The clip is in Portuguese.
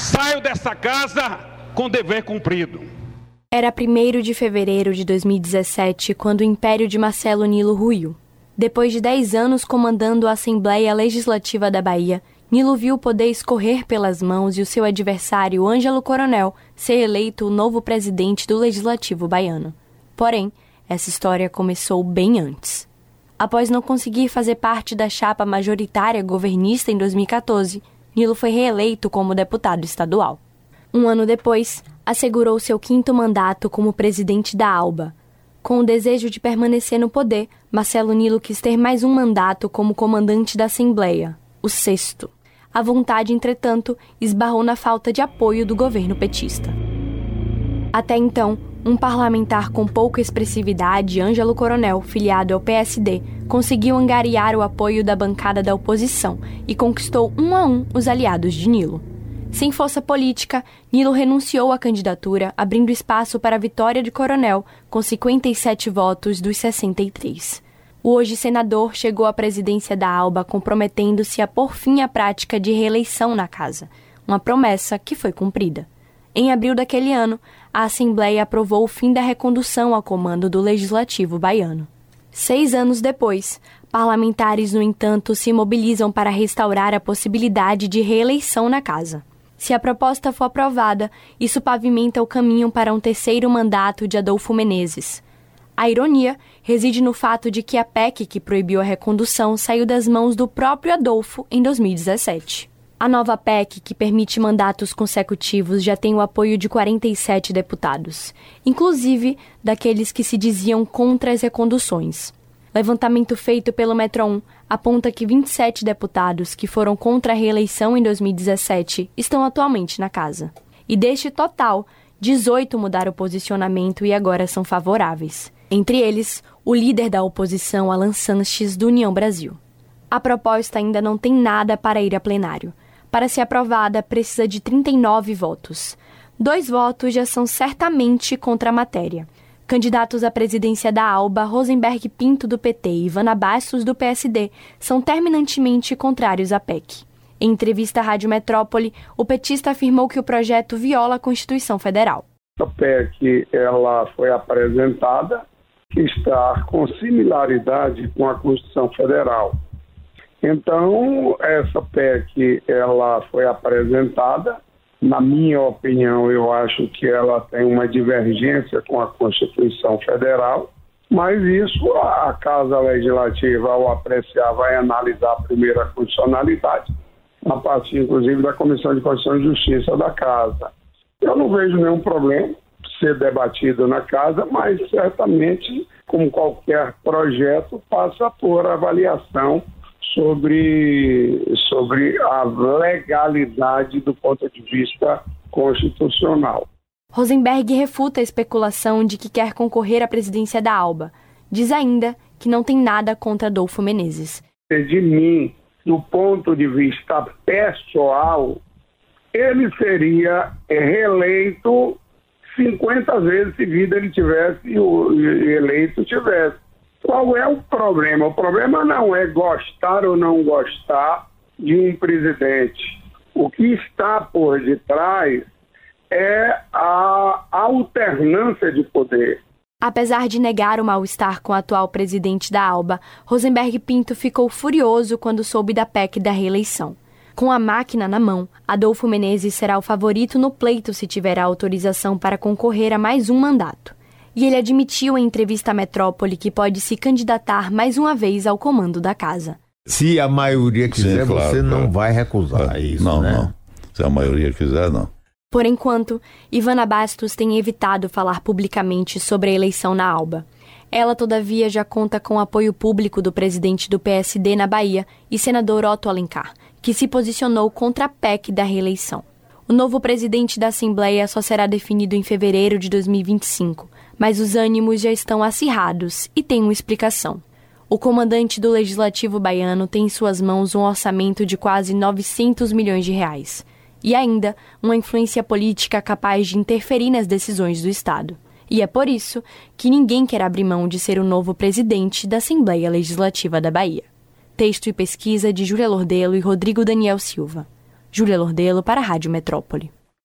Saio dessa casa com dever cumprido. Era 1 de fevereiro de 2017 quando o império de Marcelo Nilo ruiu. Depois de 10 anos comandando a Assembleia Legislativa da Bahia, Nilo viu o poder escorrer pelas mãos e o seu adversário, Ângelo Coronel, ser eleito o novo presidente do Legislativo baiano. Porém, essa história começou bem antes. Após não conseguir fazer parte da chapa majoritária governista em 2014, Nilo foi reeleito como deputado estadual. Um ano depois, assegurou seu quinto mandato como presidente da ALBA. Com o desejo de permanecer no poder, Marcelo Nilo quis ter mais um mandato como comandante da Assembleia, o sexto. A vontade, entretanto, esbarrou na falta de apoio do governo petista. Até então, um parlamentar com pouca expressividade, Ângelo Coronel, filiado ao PSD, conseguiu angariar o apoio da bancada da oposição e conquistou um a um os aliados de Nilo. Sem força política, Nilo renunciou à candidatura, abrindo espaço para a vitória de Coronel, com 57 votos dos 63. O hoje senador chegou à presidência da ALBA comprometendo-se a pôr fim à prática de reeleição na casa, uma promessa que foi cumprida. Em abril daquele ano, a Assembleia aprovou o fim da recondução ao comando do Legislativo baiano. Seis anos depois, parlamentares, no entanto, se mobilizam para restaurar a possibilidade de reeleição na casa. Se a proposta for aprovada, isso pavimenta o caminho para um terceiro mandato de Adolfo Menezes. A ironia reside no fato de que a PEC que proibiu a recondução saiu das mãos do próprio Adolfo em 2017. A nova PEC, que permite mandatos consecutivos, já tem o apoio de 47 deputados, inclusive daqueles que se diziam contra as reconduções. Levantamento feito pelo Metro 1 aponta que 27 deputados que foram contra a reeleição em 2017 estão atualmente na casa. E deste total, 18 mudaram o posicionamento e agora são favoráveis. Entre eles, o líder da oposição, Alan Sanches, do União Brasil. A proposta ainda não tem nada para ir a plenário. Para ser aprovada, precisa de 39 votos. Dois votos já são certamente contra a matéria. Candidatos à presidência da ALBA, Rosenberg Pinto, do PT e Ivana Bastos, do PSD, são terminantemente contrários à PEC. Em entrevista à Rádio Metrópole, o petista afirmou que o projeto viola a Constituição Federal. A PEC ela foi apresentada que está com similaridade com a Constituição Federal. Então, essa PEC ela foi apresentada. Na minha opinião, eu acho que ela tem uma divergência com a Constituição Federal, mas isso a Casa Legislativa, ao apreciar, vai analisar a primeira condicionalidade, a partir, inclusive, da Comissão de Constituição e Justiça da Casa. Eu não vejo nenhum problema ser debatido na casa, mas certamente, como qualquer projeto, passa por avaliação sobre, sobre a legalidade do ponto de vista constitucional. Rosenberg refuta a especulação de que quer concorrer à presidência da ALBA. Diz ainda que não tem nada contra Adolfo Menezes. De mim, do ponto de vista pessoal, ele seria reeleito 50 vezes se vida ele tivesse o eleito tivesse. Qual é o problema? O problema não é gostar ou não gostar de um presidente. O que está por detrás é a alternância de poder. Apesar de negar o mal-estar com o atual presidente da ALBA, Rosenberg Pinto ficou furioso quando soube da PEC da reeleição. Com a máquina na mão, Adolfo Menezes será o favorito no pleito se tiver a autorização para concorrer a mais um mandato. E ele admitiu em entrevista à Metrópole que pode se candidatar mais uma vez ao comando da casa. Se a maioria quiser, Sim, claro, você não claro. vai recusar é, isso, não, né? Não, se a maioria quiser, não. Por enquanto, Ivana Bastos tem evitado falar publicamente sobre a eleição na Alba. Ela, todavia, já conta com o apoio público do presidente do PSD na Bahia e senador Otto Alencar, que se posicionou contra a PEC da reeleição. O novo presidente da Assembleia só será definido em fevereiro de 2025, mas os ânimos já estão acirrados e têm uma explicação. O comandante do Legislativo baiano tem em suas mãos um orçamento de quase 900 milhões de reais e ainda uma influência política capaz de interferir nas decisões do Estado. E é por isso que ninguém quer abrir mão de ser o novo presidente da Assembleia Legislativa da Bahia. Texto e pesquisa de Júlia Lordelo e Rodrigo Daniel Silva. Júlia Lordelo para a Rádio Metrópole.